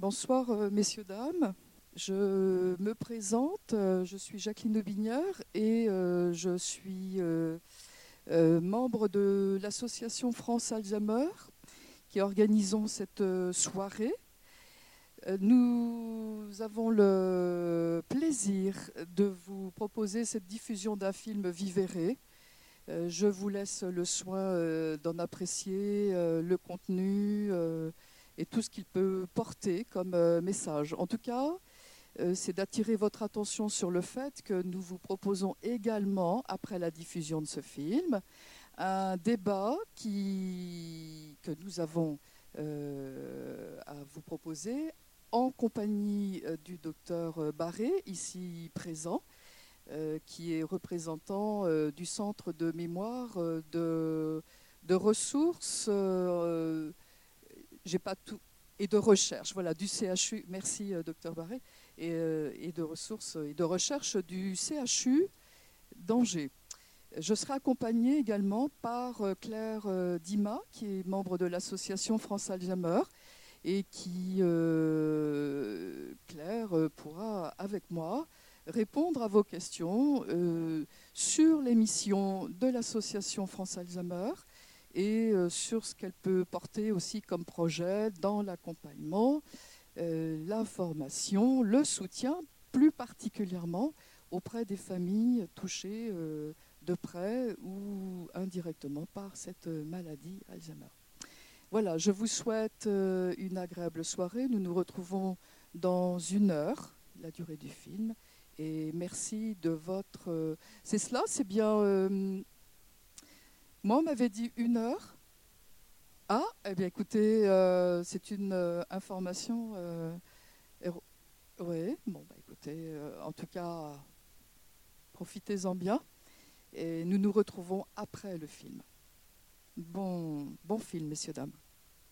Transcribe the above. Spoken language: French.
Bonsoir, euh, messieurs, dames. Je me présente, euh, je suis Jacqueline Aubinière et euh, je suis membre de l'association France Alzheimer qui organisons cette soirée. Nous avons le plaisir de vous proposer cette diffusion d'un film Vivere. Je vous laisse le soin d'en apprécier le contenu et tout ce qu'il peut porter comme euh, message. En tout cas, euh, c'est d'attirer votre attention sur le fait que nous vous proposons également, après la diffusion de ce film, un débat qui, que nous avons euh, à vous proposer en compagnie du docteur Barré, ici présent, qui est représentant du Centre de mémoire de, de ressources j'ai pas tout et de recherche, voilà, du CHU. Merci, euh, docteur Barré, euh, et, de ressources et de recherche du CHU d'Angers. Je serai accompagnée également par euh, Claire Dima, qui est membre de l'association France Alzheimer, et qui, Claire, pourra, avec moi, répondre à vos questions sur les missions de l'association France Alzheimer et euh, sur ce qu'elle peut porter aussi comme projet dans l'accompagnement, euh, la formation, le soutien, plus particulièrement auprès des familles touchées euh, de près ou indirectement par cette maladie Alzheimer. Voilà, je vous souhaite une agréable soirée. Nous nous retrouvons dans une heure, la durée du film. Et merci de votre... C'est cela, c'est bien moi, on m'avait dit une heure. Ah, eh bien écoutez, euh, c'est une euh, information. Euh, oui, bon, bah, écoutez, en tout cas, profitez-en bien. Et nous nous retrouvons après le film. Bon, bon film, messieurs, dames.